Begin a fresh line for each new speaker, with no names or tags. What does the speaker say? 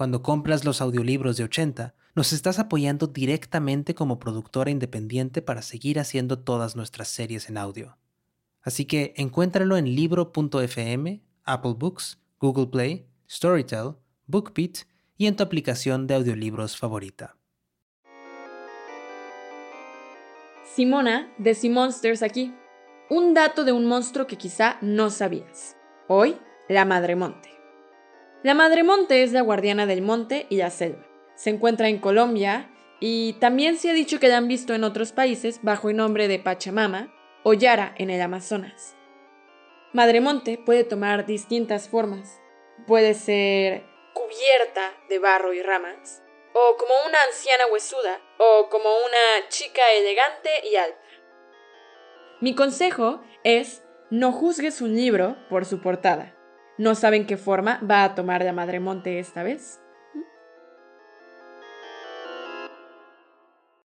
cuando compras los audiolibros de 80, nos estás apoyando directamente como productora independiente para seguir haciendo todas nuestras series en audio. Así que encuéntralo en libro.fm, Apple Books, Google Play, Storytel, BookBeat y en tu aplicación de audiolibros favorita.
Simona de Monsters aquí. Un dato de un monstruo que quizá no sabías. Hoy, la Madre Monte. La Madre Monte es la guardiana del monte y la selva. Se encuentra en Colombia y también se ha dicho que la han visto en otros países bajo el nombre de Pachamama o Yara en el Amazonas. Madre Monte puede tomar distintas formas. Puede ser cubierta de barro y ramas, o como una anciana huesuda, o como una chica elegante y alta. Mi consejo es no juzgues un libro por su portada. ¿No saben qué forma va a tomar la Madre Monte esta vez?